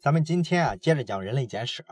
咱们今天啊，接着讲人类简史。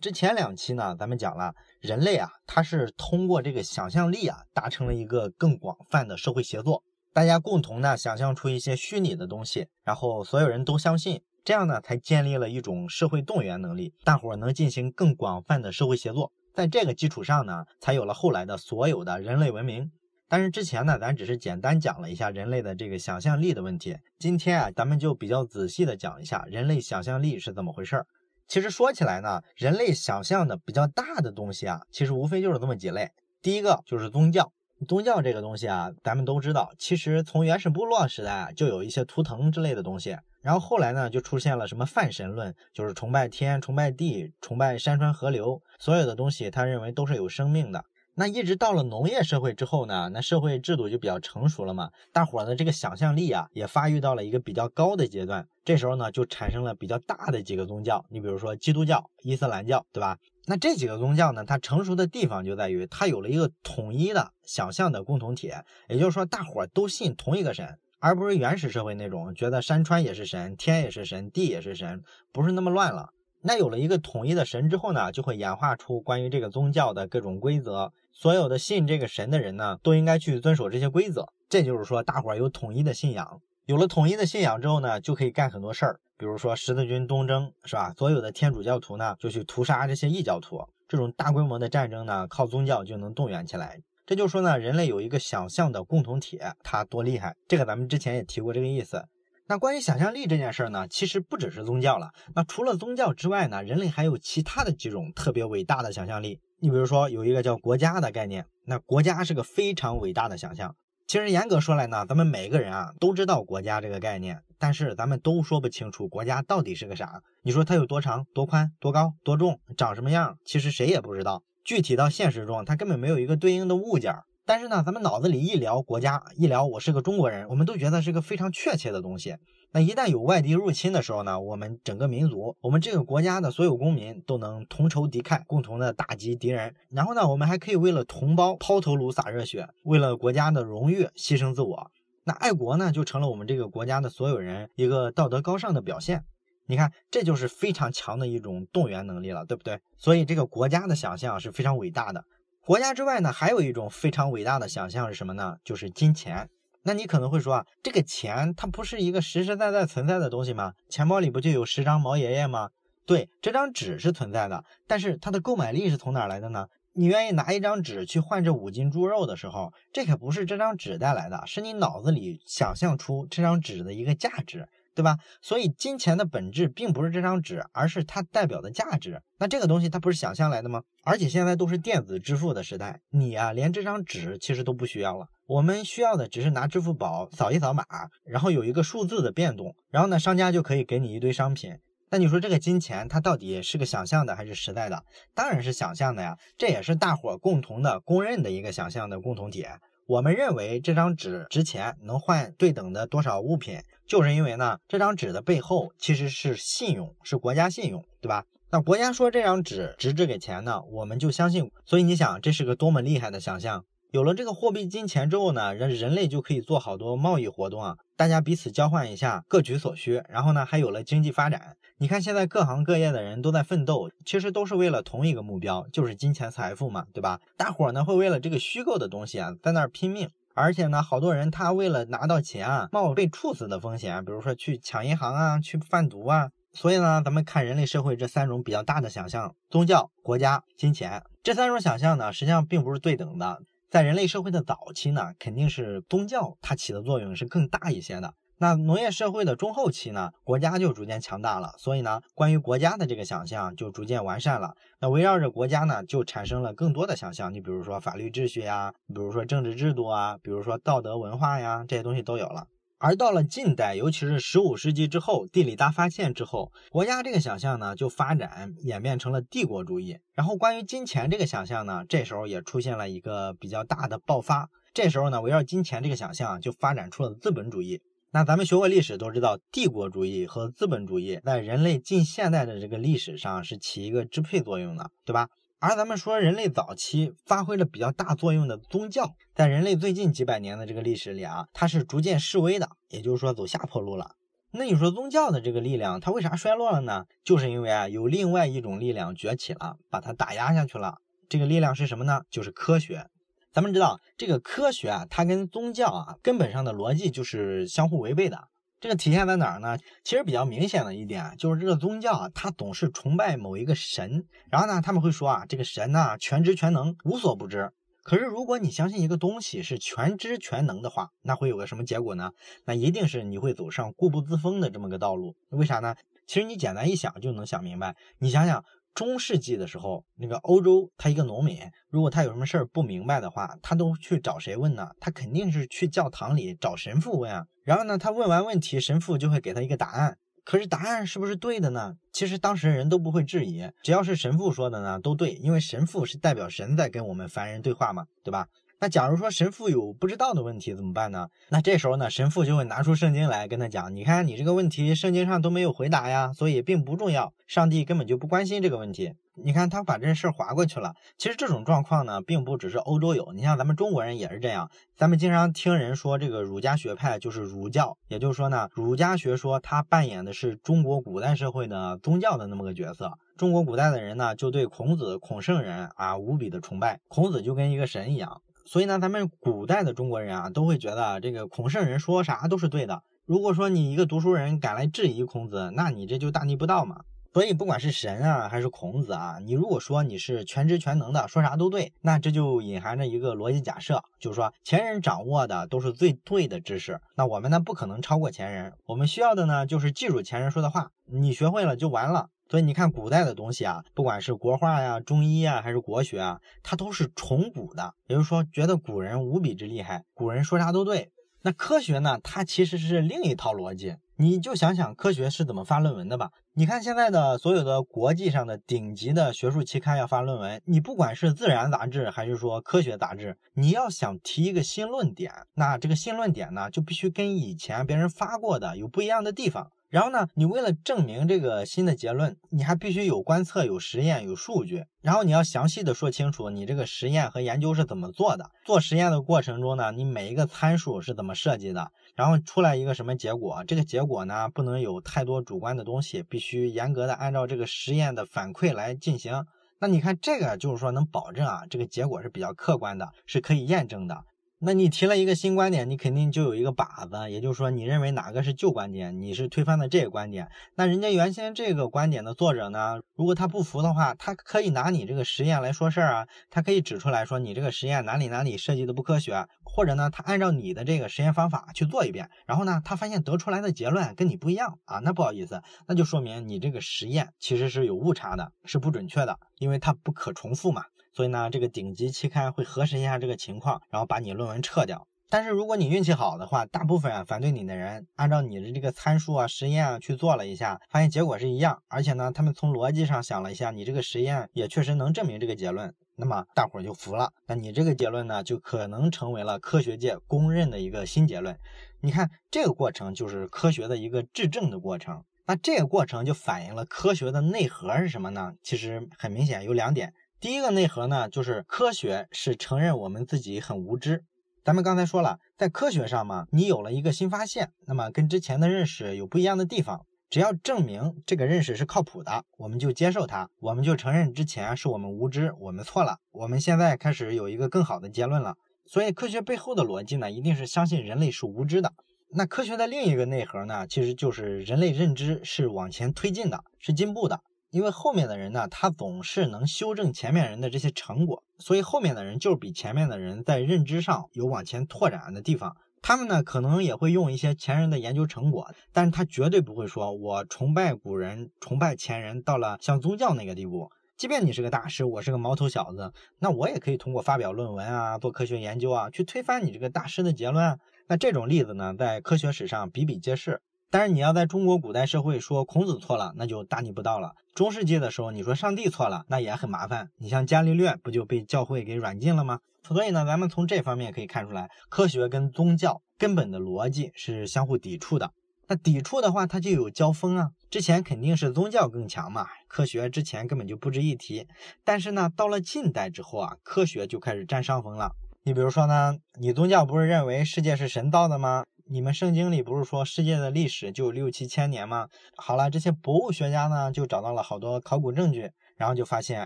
之前两期呢，咱们讲了人类啊，它是通过这个想象力啊，达成了一个更广泛的社会协作。大家共同呢，想象出一些虚拟的东西，然后所有人都相信，这样呢，才建立了一种社会动员能力，大伙儿能进行更广泛的社会协作。在这个基础上呢，才有了后来的所有的人类文明。但是之前呢，咱只是简单讲了一下人类的这个想象力的问题。今天啊，咱们就比较仔细的讲一下人类想象力是怎么回事儿。其实说起来呢，人类想象的比较大的东西啊，其实无非就是这么几类。第一个就是宗教，宗教这个东西啊，咱们都知道，其实从原始部落时代啊，就有一些图腾之类的东西。然后后来呢，就出现了什么泛神论，就是崇拜天、崇拜地、崇拜山川河流，所有的东西他认为都是有生命的。那一直到了农业社会之后呢，那社会制度就比较成熟了嘛，大伙儿的这个想象力啊也发育到了一个比较高的阶段。这时候呢，就产生了比较大的几个宗教，你比如说基督教、伊斯兰教，对吧？那这几个宗教呢，它成熟的地方就在于它有了一个统一的想象的共同体，也就是说大伙儿都信同一个神，而不是原始社会那种觉得山川也是神，天也是神，地也是神，不是那么乱了。那有了一个统一的神之后呢，就会演化出关于这个宗教的各种规则。所有的信这个神的人呢，都应该去遵守这些规则。这就是说，大伙儿有统一的信仰。有了统一的信仰之后呢，就可以干很多事儿。比如说十字军东征，是吧？所有的天主教徒呢，就去屠杀这些异教徒。这种大规模的战争呢，靠宗教就能动员起来。这就说呢，人类有一个想象的共同体，它多厉害。这个咱们之前也提过这个意思。那关于想象力这件事儿呢，其实不只是宗教了。那除了宗教之外呢，人类还有其他的几种特别伟大的想象力。你比如说，有一个叫国家的概念，那国家是个非常伟大的想象。其实严格说来呢，咱们每个人啊都知道国家这个概念，但是咱们都说不清楚国家到底是个啥。你说它有多长、多宽、多高、多重、长什么样，其实谁也不知道。具体到现实中，它根本没有一个对应的物件。但是呢，咱们脑子里一聊国家，一聊我是个中国人，我们都觉得是个非常确切的东西。那一旦有外敌入侵的时候呢，我们整个民族，我们这个国家的所有公民都能同仇敌忾，共同的打击敌人。然后呢，我们还可以为了同胞抛头颅洒热血，为了国家的荣誉牺牲自我。那爱国呢，就成了我们这个国家的所有人一个道德高尚的表现。你看，这就是非常强的一种动员能力了，对不对？所以这个国家的想象是非常伟大的。国家之外呢，还有一种非常伟大的想象是什么呢？就是金钱。那你可能会说啊，这个钱它不是一个实实在在存在的东西吗？钱包里不就有十张毛爷爷吗？对，这张纸是存在的，但是它的购买力是从哪来的呢？你愿意拿一张纸去换这五斤猪肉的时候，这可不是这张纸带来的，是你脑子里想象出这张纸的一个价值。对吧？所以金钱的本质并不是这张纸，而是它代表的价值。那这个东西它不是想象来的吗？而且现在都是电子支付的时代，你啊连这张纸其实都不需要了。我们需要的只是拿支付宝扫一扫码，然后有一个数字的变动，然后呢商家就可以给你一堆商品。那你说这个金钱它到底是个想象的还是实在的？当然是想象的呀，这也是大伙共同的公认的一个想象的共同体。我们认为这张纸值钱，能换对等的多少物品，就是因为呢，这张纸的背后其实是信用，是国家信用，对吧？那国家说这张纸值这个钱呢，我们就相信。所以你想，这是个多么厉害的想象。有了这个货币金钱之后呢，人人类就可以做好多贸易活动啊，大家彼此交换一下，各取所需。然后呢，还有了经济发展。你看现在各行各业的人都在奋斗，其实都是为了同一个目标，就是金钱财富嘛，对吧？大伙儿呢会为了这个虚构的东西啊，在那儿拼命。而且呢，好多人他为了拿到钱啊，冒被处死的风险，比如说去抢银行啊，去贩毒啊。所以呢，咱们看人类社会这三种比较大的想象：宗教、国家、金钱。这三种想象呢，实际上并不是对等的。在人类社会的早期呢，肯定是宗教它起的作用是更大一些的。那农业社会的中后期呢，国家就逐渐强大了，所以呢，关于国家的这个想象就逐渐完善了。那围绕着国家呢，就产生了更多的想象。你比如说法律秩序呀，比如说政治制度啊，比如说道德文化呀，这些东西都有了。而到了近代，尤其是十五世纪之后，地理大发现之后，国家这个想象呢就发展演变成了帝国主义。然后关于金钱这个想象呢，这时候也出现了一个比较大的爆发。这时候呢，围绕金钱这个想象就发展出了资本主义。那咱们学过历史都知道，帝国主义和资本主义在人类近现代的这个历史上是起一个支配作用的，对吧？而咱们说人类早期发挥了比较大作用的宗教，在人类最近几百年的这个历史里啊，它是逐渐式微的，也就是说走下坡路了。那你说宗教的这个力量，它为啥衰落了呢？就是因为啊，有另外一种力量崛起了，把它打压下去了。这个力量是什么呢？就是科学。咱们知道，这个科学啊，它跟宗教啊，根本上的逻辑就是相互违背的。这个体现在哪儿呢？其实比较明显的一点就是这个宗教啊，它总是崇拜某一个神，然后呢，他们会说啊，这个神呢，全知全能，无所不知。可是，如果你相信一个东西是全知全能的话，那会有个什么结果呢？那一定是你会走上固步自封的这么个道路。为啥呢？其实你简单一想就能想明白。你想想，中世纪的时候，那个欧洲，他一个农民，如果他有什么事儿不明白的话，他都去找谁问呢？他肯定是去教堂里找神父问啊。然后呢，他问完问题，神父就会给他一个答案。可是答案是不是对的呢？其实当时人都不会质疑，只要是神父说的呢，都对，因为神父是代表神在跟我们凡人对话嘛，对吧？那假如说神父有不知道的问题怎么办呢？那这时候呢，神父就会拿出圣经来跟他讲，你看你这个问题圣经上都没有回答呀，所以并不重要，上帝根本就不关心这个问题。你看他把这事儿划过去了。其实这种状况呢，并不只是欧洲有，你像咱们中国人也是这样。咱们经常听人说这个儒家学派就是儒教，也就是说呢，儒家学说它扮演的是中国古代社会的宗教的那么个角色。中国古代的人呢，就对孔子、孔圣人啊无比的崇拜，孔子就跟一个神一样。所以呢，咱们古代的中国人啊，都会觉得这个孔圣人说啥都是对的。如果说你一个读书人敢来质疑孔子，那你这就大逆不道嘛。所以不管是神啊，还是孔子啊，你如果说你是全知全能的，说啥都对，那这就隐含着一个逻辑假设，就是说前人掌握的都是最对的知识，那我们呢不可能超过前人。我们需要的呢就是记住前人说的话，你学会了就完了。所以你看，古代的东西啊，不管是国画呀、中医啊，还是国学啊，它都是崇古的，也就是说，觉得古人无比之厉害，古人说啥都对。那科学呢，它其实是另一套逻辑。你就想想科学是怎么发论文的吧。你看现在的所有的国际上的顶级的学术期刊要发论文，你不管是自然杂志还是说科学杂志，你要想提一个新论点，那这个新论点呢，就必须跟以前别人发过的有不一样的地方。然后呢，你为了证明这个新的结论，你还必须有观测、有实验、有数据。然后你要详细的说清楚你这个实验和研究是怎么做的。做实验的过程中呢，你每一个参数是怎么设计的，然后出来一个什么结果？这个结果呢，不能有太多主观的东西，必须严格的按照这个实验的反馈来进行。那你看这个就是说能保证啊，这个结果是比较客观的，是可以验证的。那你提了一个新观点，你肯定就有一个靶子，也就是说，你认为哪个是旧观点，你是推翻的这个观点。那人家原先这个观点的作者呢，如果他不服的话，他可以拿你这个实验来说事儿啊，他可以指出来说你这个实验哪里哪里设计的不科学，或者呢，他按照你的这个实验方法去做一遍，然后呢，他发现得出来的结论跟你不一样啊，那不好意思，那就说明你这个实验其实是有误差的，是不准确的，因为它不可重复嘛。所以呢，这个顶级期刊会核实一下这个情况，然后把你论文撤掉。但是如果你运气好的话，大部分反对你的人按照你的这个参数啊、实验啊去做了一下，发现结果是一样，而且呢，他们从逻辑上想了一下，你这个实验也确实能证明这个结论，那么大伙儿就服了。那你这个结论呢，就可能成为了科学界公认的一个新结论。你看这个过程就是科学的一个质证的过程。那这个过程就反映了科学的内核是什么呢？其实很明显有两点。第一个内核呢，就是科学是承认我们自己很无知。咱们刚才说了，在科学上嘛，你有了一个新发现，那么跟之前的认识有不一样的地方，只要证明这个认识是靠谱的，我们就接受它，我们就承认之前是我们无知，我们错了。我们现在开始有一个更好的结论了。所以科学背后的逻辑呢，一定是相信人类是无知的。那科学的另一个内核呢，其实就是人类认知是往前推进的，是进步的。因为后面的人呢，他总是能修正前面人的这些成果，所以后面的人就是比前面的人在认知上有往前拓展的地方。他们呢，可能也会用一些前人的研究成果，但是他绝对不会说我崇拜古人、崇拜前人到了像宗教那个地步。即便你是个大师，我是个毛头小子，那我也可以通过发表论文啊、做科学研究啊，去推翻你这个大师的结论。那这种例子呢，在科学史上比比皆是。但是你要在中国古代社会说孔子错了，那就大逆不道了。中世纪的时候，你说上帝错了，那也很麻烦。你像伽利略不就被教会给软禁了吗？所以呢，咱们从这方面可以看出来，科学跟宗教根本的逻辑是相互抵触的。那抵触的话，它就有交锋啊。之前肯定是宗教更强嘛，科学之前根本就不值一提。但是呢，到了近代之后啊，科学就开始占上风了。你比如说呢，你宗教不是认为世界是神造的吗？你们圣经里不是说世界的历史就六七千年吗？好了，这些博物学家呢就找到了好多考古证据，然后就发现，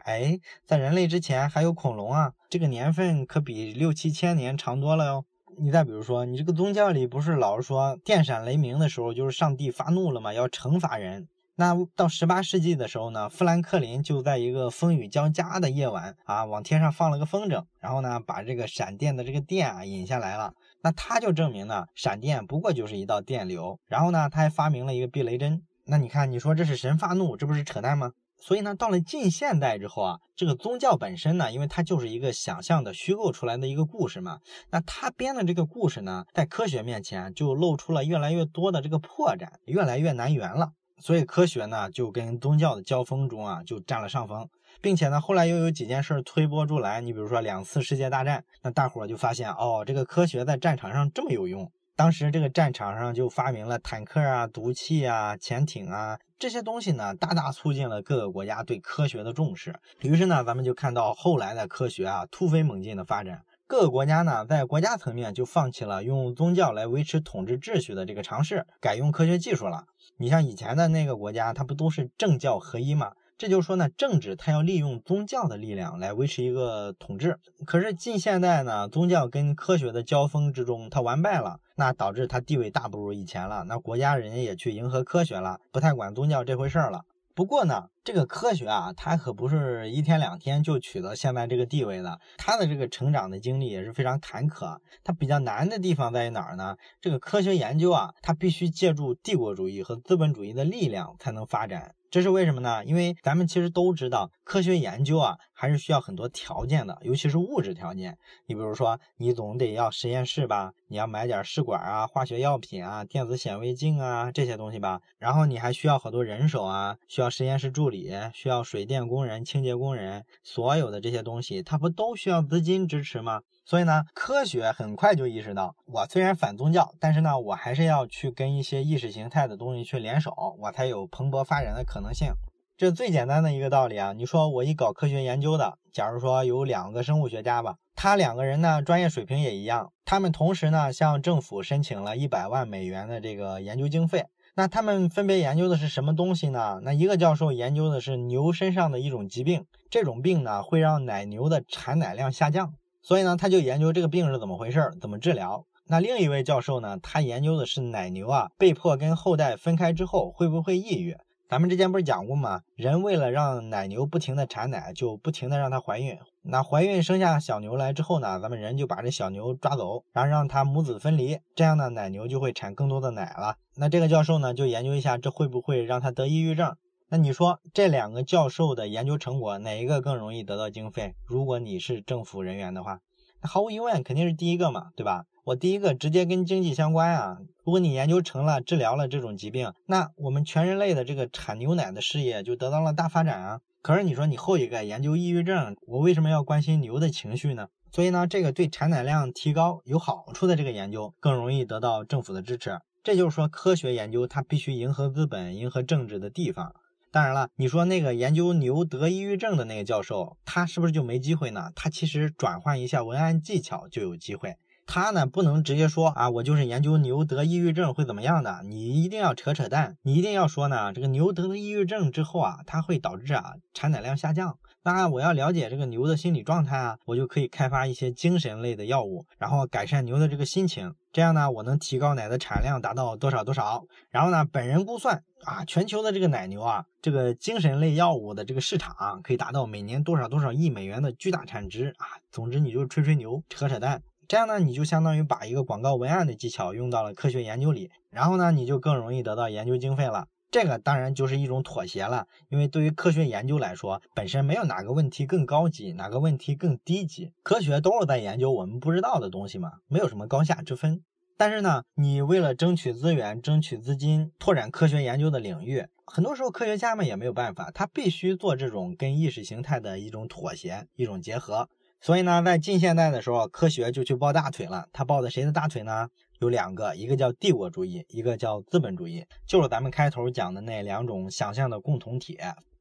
哎，在人类之前还有恐龙啊，这个年份可比六七千年长多了哟。你再比如说，你这个宗教里不是老是说电闪雷鸣的时候就是上帝发怒了嘛？要惩罚人。那到十八世纪的时候呢，富兰克林就在一个风雨交加的夜晚啊，往天上放了个风筝，然后呢，把这个闪电的这个电啊引下来了。那他就证明呢，闪电不过就是一道电流。然后呢，他还发明了一个避雷针。那你看，你说这是神发怒，这不是扯淡吗？所以呢，到了近现代之后啊，这个宗教本身呢，因为它就是一个想象的虚构出来的一个故事嘛，那他编的这个故事呢，在科学面前就露出了越来越多的这个破绽，越来越难圆了。所以科学呢，就跟宗教的交锋中啊，就占了上风，并且呢，后来又有几件事推波助澜。你比如说两次世界大战，那大伙儿就发现哦，这个科学在战场上这么有用。当时这个战场上就发明了坦克啊、毒气啊、潜艇啊这些东西呢，大大促进了各个国家对科学的重视。于是呢，咱们就看到后来的科学啊突飞猛进的发展。各个国家呢，在国家层面就放弃了用宗教来维持统治秩序的这个尝试，改用科学技术了。你像以前的那个国家，它不都是政教合一吗？这就是说呢，政治它要利用宗教的力量来维持一个统治。可是近现代呢，宗教跟科学的交锋之中，它完败了，那导致它地位大不如以前了。那国家人也去迎合科学了，不太管宗教这回事儿了。不过呢，这个科学啊，它可不是一天两天就取得现在这个地位的，它的这个成长的经历也是非常坎坷。它比较难的地方在于哪儿呢？这个科学研究啊，它必须借助帝国主义和资本主义的力量才能发展。这是为什么呢？因为咱们其实都知道，科学研究啊，还是需要很多条件的，尤其是物质条件。你比如说，你总得要实验室吧，你要买点试管啊、化学药品啊、电子显微镜啊这些东西吧。然后你还需要好多人手啊，需要实验室助理，需要水电工人、清洁工人，所有的这些东西，它不都需要资金支持吗？所以呢，科学很快就意识到，我虽然反宗教，但是呢，我还是要去跟一些意识形态的东西去联手，我才有蓬勃发展的可能性。这最简单的一个道理啊！你说我一搞科学研究的，假如说有两个生物学家吧，他两个人呢专业水平也一样，他们同时呢向政府申请了一百万美元的这个研究经费，那他们分别研究的是什么东西呢？那一个教授研究的是牛身上的一种疾病，这种病呢会让奶牛的产奶量下降。所以呢，他就研究这个病是怎么回事，怎么治疗。那另一位教授呢，他研究的是奶牛啊被迫跟后代分开之后会不会抑郁。咱们之前不是讲过吗？人为了让奶牛不停的产奶，就不停的让它怀孕。那怀孕生下小牛来之后呢，咱们人就把这小牛抓走，然后让它母子分离，这样呢，奶牛就会产更多的奶了。那这个教授呢，就研究一下这会不会让它得抑郁症。那你说这两个教授的研究成果哪一个更容易得到经费？如果你是政府人员的话，那毫无疑问肯定是第一个嘛，对吧？我第一个直接跟经济相关啊。如果你研究成了，治疗了这种疾病，那我们全人类的这个产牛奶的事业就得到了大发展啊。可是你说你后一个研究抑郁症，我为什么要关心牛的情绪呢？所以呢，这个对产奶量提高有好处的这个研究更容易得到政府的支持。这就是说，科学研究它必须迎合资本、迎合政治的地方。当然了，你说那个研究牛得抑郁症的那个教授，他是不是就没机会呢？他其实转换一下文案技巧就有机会。他呢不能直接说啊，我就是研究牛得抑郁症会怎么样的，你一定要扯扯淡，你一定要说呢，这个牛得了抑郁症之后啊，它会导致啊产奶量下降。那我要了解这个牛的心理状态啊，我就可以开发一些精神类的药物，然后改善牛的这个心情。这样呢，我能提高奶的产量达到多少多少。然后呢，本人估算啊，全球的这个奶牛啊，这个精神类药物的这个市场可以达到每年多少多少亿美元的巨大产值啊。总之，你就吹吹牛，扯扯淡。这样呢，你就相当于把一个广告文案的技巧用到了科学研究里，然后呢，你就更容易得到研究经费了。这个当然就是一种妥协了，因为对于科学研究来说，本身没有哪个问题更高级，哪个问题更低级，科学都是在研究我们不知道的东西嘛，没有什么高下之分。但是呢，你为了争取资源、争取资金，拓展科学研究的领域，很多时候科学家们也没有办法，他必须做这种跟意识形态的一种妥协、一种结合。所以呢，在近现代的时候，科学就去抱大腿了。他抱的谁的大腿呢？有两个，一个叫帝国主义，一个叫资本主义，就是咱们开头讲的那两种想象的共同体。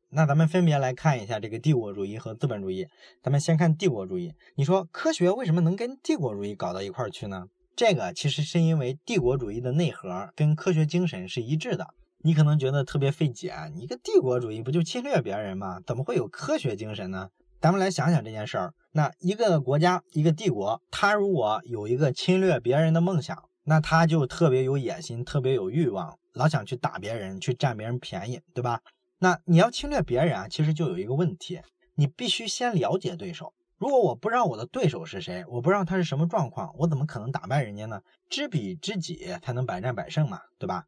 那咱们分别来看一下这个帝国主义和资本主义。咱们先看帝国主义。你说科学为什么能跟帝国主义搞到一块儿去呢？这个其实是因为帝国主义的内核跟科学精神是一致的。你可能觉得特别费解，你一个帝国主义不就侵略别人吗？怎么会有科学精神呢？咱们来想想这件事儿。那一个国家，一个帝国，他如果有一个侵略别人的梦想，那他就特别有野心，特别有欲望，老想去打别人，去占别人便宜，对吧？那你要侵略别人啊，其实就有一个问题，你必须先了解对手。如果我不知道我的对手是谁，我不知道他是什么状况，我怎么可能打败人家呢？知彼知己才能百战百胜嘛，对吧？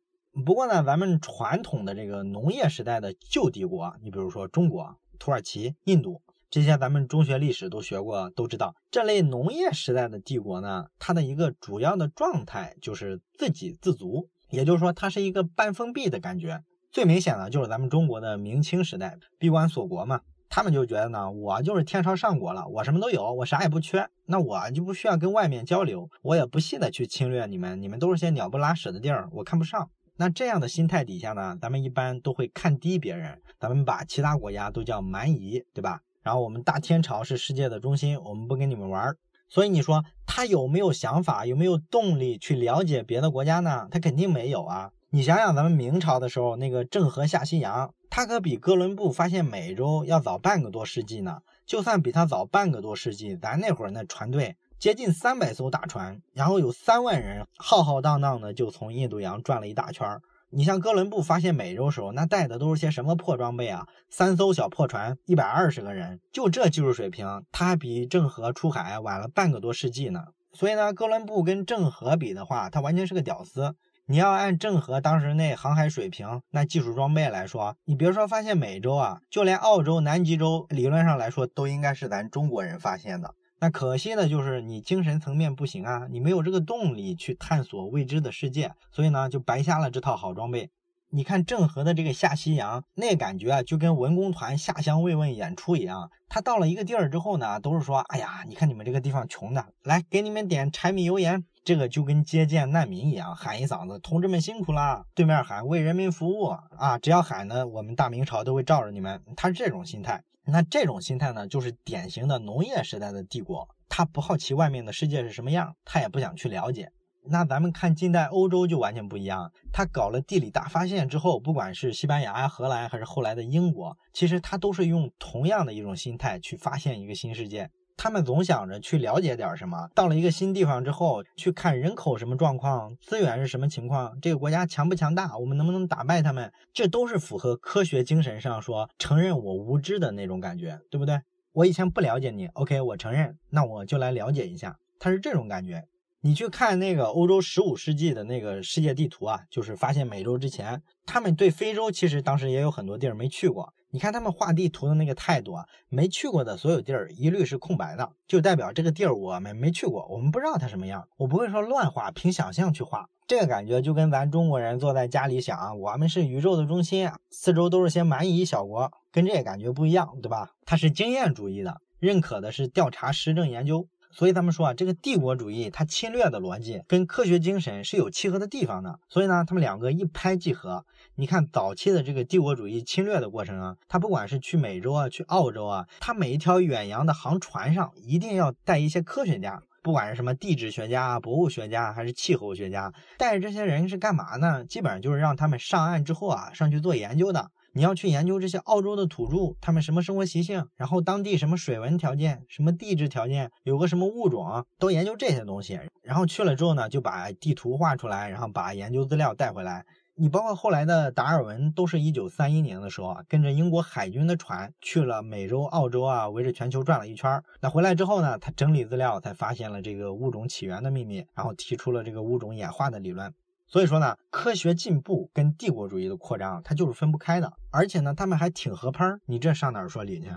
不过呢，咱们传统的这个农业时代的旧帝国，你比如说中国、土耳其、印度这些，咱们中学历史都学过，都知道这类农业时代的帝国呢，它的一个主要的状态就是自给自足，也就是说，它是一个半封闭的感觉。最明显的就是咱们中国的明清时代，闭关锁国嘛，他们就觉得呢，我就是天朝上国了，我什么都有，我啥也不缺，那我就不需要跟外面交流，我也不屑的去侵略你们，你们都是些鸟不拉屎的地儿，我看不上。那这样的心态底下呢，咱们一般都会看低别人，咱们把其他国家都叫蛮夷，对吧？然后我们大天朝是世界的中心，我们不跟你们玩儿。所以你说他有没有想法，有没有动力去了解别的国家呢？他肯定没有啊！你想想咱们明朝的时候，那个郑和下西洋，他可比哥伦布发现美洲要早半个多世纪呢。就算比他早半个多世纪，咱那会儿那船队。接近三百艘大船，然后有三万人浩浩荡荡的就从印度洋转了一大圈儿。你像哥伦布发现美洲时候，那带的都是些什么破装备啊？三艘小破船，一百二十个人，就这技术水平，他比郑和出海晚了半个多世纪呢。所以呢，哥伦布跟郑和比的话，他完全是个屌丝。你要按郑和当时那航海水平、那技术装备来说，你别说发现美洲啊，就连澳洲、南极洲，理论上来说都应该是咱中国人发现的。可惜的就是你精神层面不行啊，你没有这个动力去探索未知的世界，所以呢就白瞎了这套好装备。你看郑和的这个下西洋，那感觉啊就跟文工团下乡慰问演出一样。他到了一个地儿之后呢，都是说，哎呀，你看你们这个地方穷的，来给你们点柴米油盐。这个就跟接见难民一样，喊一嗓子，同志们辛苦了。对面喊为人民服务啊，只要喊呢，我们大明朝都会罩着你们。他是这种心态。那这种心态呢，就是典型的农业时代的帝国，他不好奇外面的世界是什么样，他也不想去了解。那咱们看近代欧洲就完全不一样，他搞了地理大发现之后，不管是西班牙、荷兰还是后来的英国，其实他都是用同样的一种心态去发现一个新世界。他们总想着去了解点什么，到了一个新地方之后，去看人口什么状况，资源是什么情况，这个国家强不强大，我们能不能打败他们，这都是符合科学精神上说承认我无知的那种感觉，对不对？我以前不了解你，OK，我承认，那我就来了解一下，他是这种感觉。你去看那个欧洲十五世纪的那个世界地图啊，就是发现美洲之前，他们对非洲其实当时也有很多地儿没去过。你看他们画地图的那个态度啊，没去过的所有地儿一律是空白的，就代表这个地儿我们没去过，我们不知道它什么样。我不会说乱画，凭想象去画。这个感觉就跟咱中国人坐在家里想，啊我们是宇宙的中心啊，四周都是些蛮夷小国，跟这个感觉不一样，对吧？它是经验主义的，认可的是调查实证研究。所以他们说啊，这个帝国主义它侵略的逻辑跟科学精神是有契合的地方的。所以呢，他们两个一拍即合。你看早期的这个帝国主义侵略的过程啊，它不管是去美洲啊，去澳洲啊，它每一条远洋的航船上一定要带一些科学家，不管是什么地质学家、博物学家还是气候学家，带着这些人是干嘛呢？基本上就是让他们上岸之后啊，上去做研究的。你要去研究这些澳洲的土著，他们什么生活习性，然后当地什么水文条件、什么地质条件，有个什么物种，都研究这些东西。然后去了之后呢，就把地图画出来，然后把研究资料带回来。你包括后来的达尔文，都是一九三一年的时候啊，跟着英国海军的船去了美洲、澳洲啊，围着全球转了一圈。那回来之后呢，他整理资料，才发现了这个物种起源的秘密，然后提出了这个物种演化的理论。所以说呢，科学进步跟帝国主义的扩张，它就是分不开的。而且呢，他们还挺合拍儿。你这上哪儿说理去？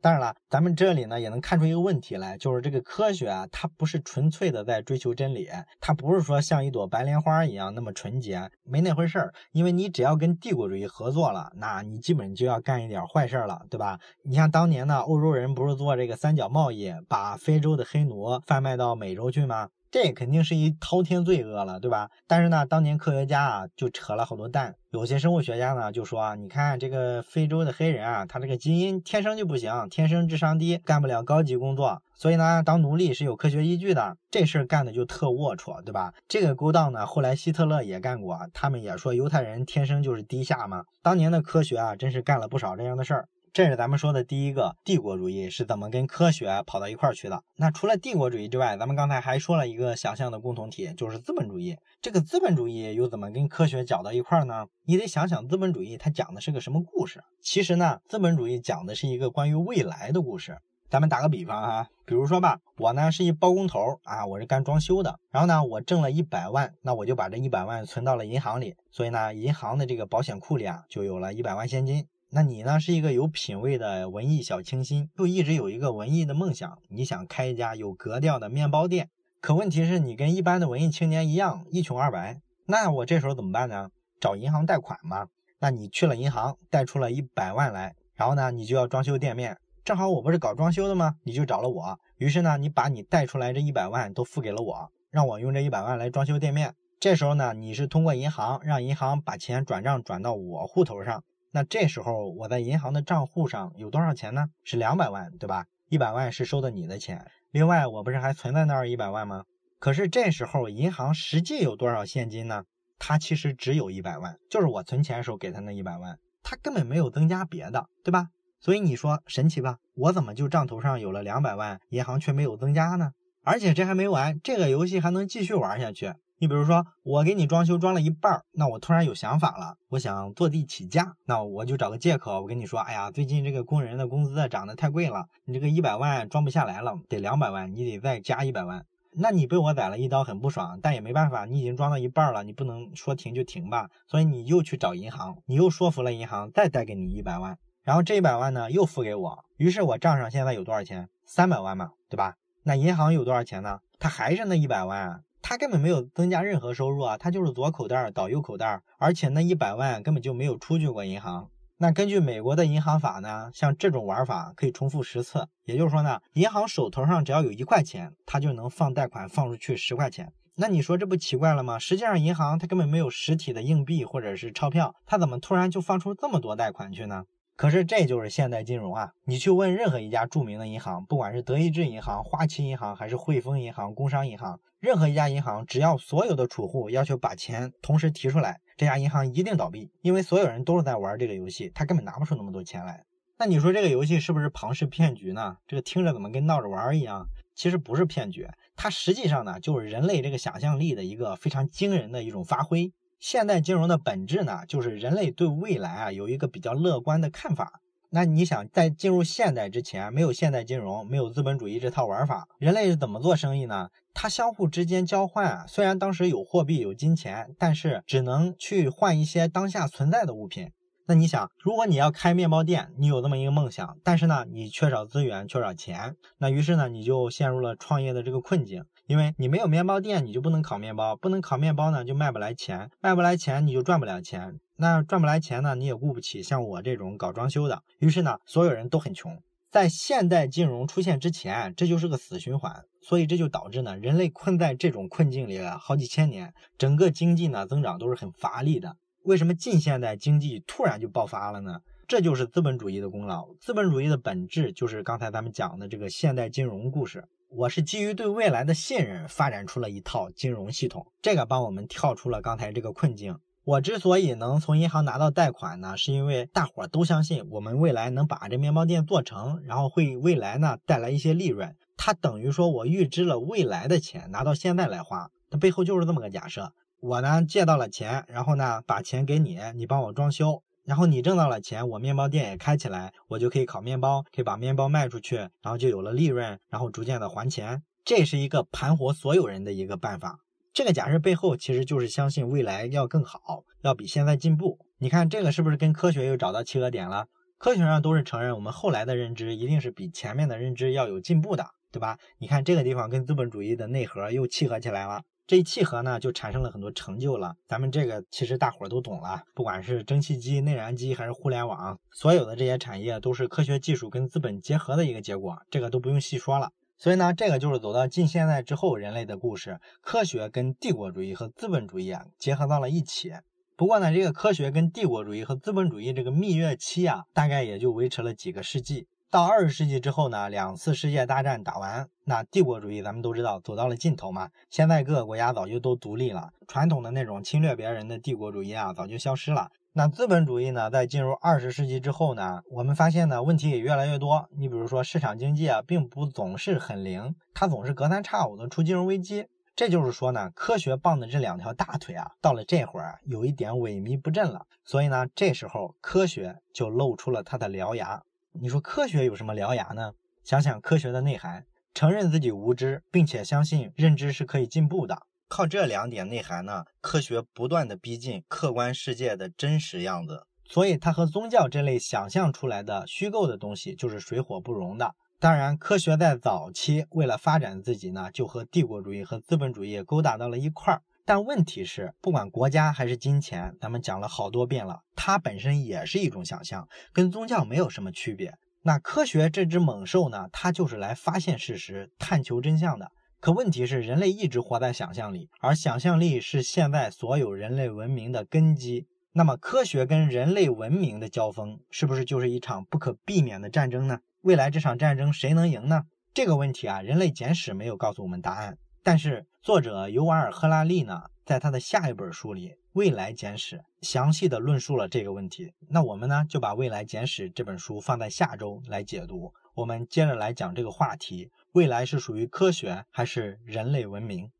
当然了，咱们这里呢也能看出一个问题来，就是这个科学啊，它不是纯粹的在追求真理，它不是说像一朵白莲花一样那么纯洁，没那回事儿。因为你只要跟帝国主义合作了，那你基本就要干一点坏事了，对吧？你像当年呢，欧洲人不是做这个三角贸易，把非洲的黑奴贩卖到美洲去吗？这肯定是一滔天罪恶了，对吧？但是呢，当年科学家啊就扯了好多蛋，有些生物学家呢就说啊，你看这个非洲的黑人啊，他这个基因天生就不行，天生智商低，干不了高级工作，所以呢，当奴隶是有科学依据的。这事儿干的就特龌龊，对吧？这个勾当呢，后来希特勒也干过，他们也说犹太人天生就是低下嘛。当年的科学啊，真是干了不少这样的事儿。这是咱们说的第一个帝国主义是怎么跟科学跑到一块儿去的。那除了帝国主义之外，咱们刚才还说了一个想象的共同体，就是资本主义。这个资本主义又怎么跟科学搅到一块儿呢？你得想想资本主义它讲的是个什么故事。其实呢，资本主义讲的是一个关于未来的故事。咱们打个比方哈，比如说吧，我呢是一包工头啊，我是干装修的，然后呢我挣了一百万，那我就把这一百万存到了银行里，所以呢银行的这个保险库里啊就有了一百万现金。那你呢，是一个有品位的文艺小清新，又一直有一个文艺的梦想，你想开一家有格调的面包店。可问题是你跟一般的文艺青年一样，一穷二白。那我这时候怎么办呢？找银行贷款嘛。那你去了银行，贷出了一百万来，然后呢，你就要装修店面。正好我不是搞装修的吗？你就找了我。于是呢，你把你贷出来这一百万都付给了我，让我用这一百万来装修店面。这时候呢，你是通过银行让银行把钱转账转到我户头上。那这时候我在银行的账户上有多少钱呢？是两百万，对吧？一百万是收的你的钱，另外我不是还存在那儿一百万吗？可是这时候银行实际有多少现金呢？它其实只有一百万，就是我存钱时候给他那一百万，它根本没有增加别的，对吧？所以你说神奇吧？我怎么就账头上有了两百万，银行却没有增加呢？而且这还没完，这个游戏还能继续玩下去。你比如说，我给你装修装了一半儿，那我突然有想法了，我想坐地起价，那我就找个借口，我跟你说，哎呀，最近这个工人的工资涨得太贵了，你这个一百万装不下来了，得两百万，你得再加一百万。那你被我宰了一刀，很不爽，但也没办法，你已经装到一半了，你不能说停就停吧，所以你又去找银行，你又说服了银行再贷给你一百万，然后这一百万呢又付给我，于是我账上现在有多少钱？三百万嘛，对吧？那银行有多少钱呢？他还是那一百万。他根本没有增加任何收入啊，他就是左口袋倒右口袋，而且那一百万根本就没有出去过银行。那根据美国的银行法呢，像这种玩法可以重复十次，也就是说呢，银行手头上只要有一块钱，他就能放贷款放出去十块钱。那你说这不奇怪了吗？实际上银行它根本没有实体的硬币或者是钞票，它怎么突然就放出这么多贷款去呢？可是这就是现代金融啊！你去问任何一家著名的银行，不管是德意志银行、花旗银行，还是汇丰银行、工商银行，任何一家银行，只要所有的储户要求把钱同时提出来，这家银行一定倒闭，因为所有人都是在玩这个游戏，他根本拿不出那么多钱来。那你说这个游戏是不是庞氏骗局呢？这个听着怎么跟闹着玩一样？其实不是骗局，它实际上呢就是人类这个想象力的一个非常惊人的一种发挥。现代金融的本质呢，就是人类对未来啊有一个比较乐观的看法。那你想，在进入现代之前，没有现代金融，没有资本主义这套玩法，人类是怎么做生意呢？它相互之间交换啊，虽然当时有货币有金钱，但是只能去换一些当下存在的物品。那你想，如果你要开面包店，你有这么一个梦想，但是呢，你缺少资源，缺少钱，那于是呢，你就陷入了创业的这个困境。因为你没有面包店，你就不能烤面包，不能烤面包呢，就卖不来钱，卖不来钱，你就赚不了钱。那赚不来钱呢，你也雇不起像我这种搞装修的。于是呢，所有人都很穷。在现代金融出现之前，这就是个死循环。所以这就导致呢，人类困在这种困境里了好几千年，整个经济呢增长都是很乏力的。为什么近现代经济突然就爆发了呢？这就是资本主义的功劳。资本主义的本质就是刚才咱们讲的这个现代金融故事。我是基于对未来的信任，发展出了一套金融系统，这个帮我们跳出了刚才这个困境。我之所以能从银行拿到贷款呢，是因为大伙都相信我们未来能把这面包店做成，然后会未来呢带来一些利润。它等于说我预支了未来的钱，拿到现在来花，它背后就是这么个假设。我呢借到了钱，然后呢把钱给你，你帮我装修。然后你挣到了钱，我面包店也开起来，我就可以烤面包，可以把面包卖出去，然后就有了利润，然后逐渐的还钱。这是一个盘活所有人的一个办法。这个假设背后其实就是相信未来要更好，要比现在进步。你看这个是不是跟科学又找到契合点了？科学上都是承认我们后来的认知一定是比前面的认知要有进步的，对吧？你看这个地方跟资本主义的内核又契合起来了。这一契合呢，就产生了很多成就了。咱们这个其实大伙儿都懂了，不管是蒸汽机、内燃机还是互联网，所有的这些产业都是科学技术跟资本结合的一个结果，这个都不用细说了。所以呢，这个就是走到近现代之后人类的故事，科学跟帝国主义和资本主义啊结合到了一起。不过呢，这个科学跟帝国主义和资本主义这个蜜月期啊，大概也就维持了几个世纪。到二十世纪之后呢，两次世界大战打完，那帝国主义咱们都知道走到了尽头嘛。现在各个国家早就都独立了，传统的那种侵略别人的帝国主义啊，早就消失了。那资本主义呢，在进入二十世纪之后呢，我们发现呢，问题也越来越多。你比如说，市场经济啊，并不总是很灵，它总是隔三差五的出金融危机。这就是说呢，科学棒的这两条大腿啊，到了这会儿有一点萎靡不振了。所以呢，这时候科学就露出了它的獠牙。你说科学有什么獠牙呢？想想科学的内涵，承认自己无知，并且相信认知是可以进步的。靠这两点内涵呢，科学不断的逼近客观世界的真实样子。所以它和宗教这类想象出来的虚构的东西就是水火不容的。当然，科学在早期为了发展自己呢，就和帝国主义和资本主义勾搭到了一块儿。但问题是，不管国家还是金钱，咱们讲了好多遍了，它本身也是一种想象，跟宗教没有什么区别。那科学这只猛兽呢，它就是来发现事实、探求真相的。可问题是，人类一直活在想象里，而想象力是现在所有人类文明的根基。那么，科学跟人类文明的交锋，是不是就是一场不可避免的战争呢？未来这场战争谁能赢呢？这个问题啊，人类简史没有告诉我们答案。但是作者尤瓦尔·赫拉利呢，在他的下一本书里《未来简史》详细的论述了这个问题。那我们呢，就把《未来简史》这本书放在下周来解读。我们接着来讲这个话题：未来是属于科学还是人类文明？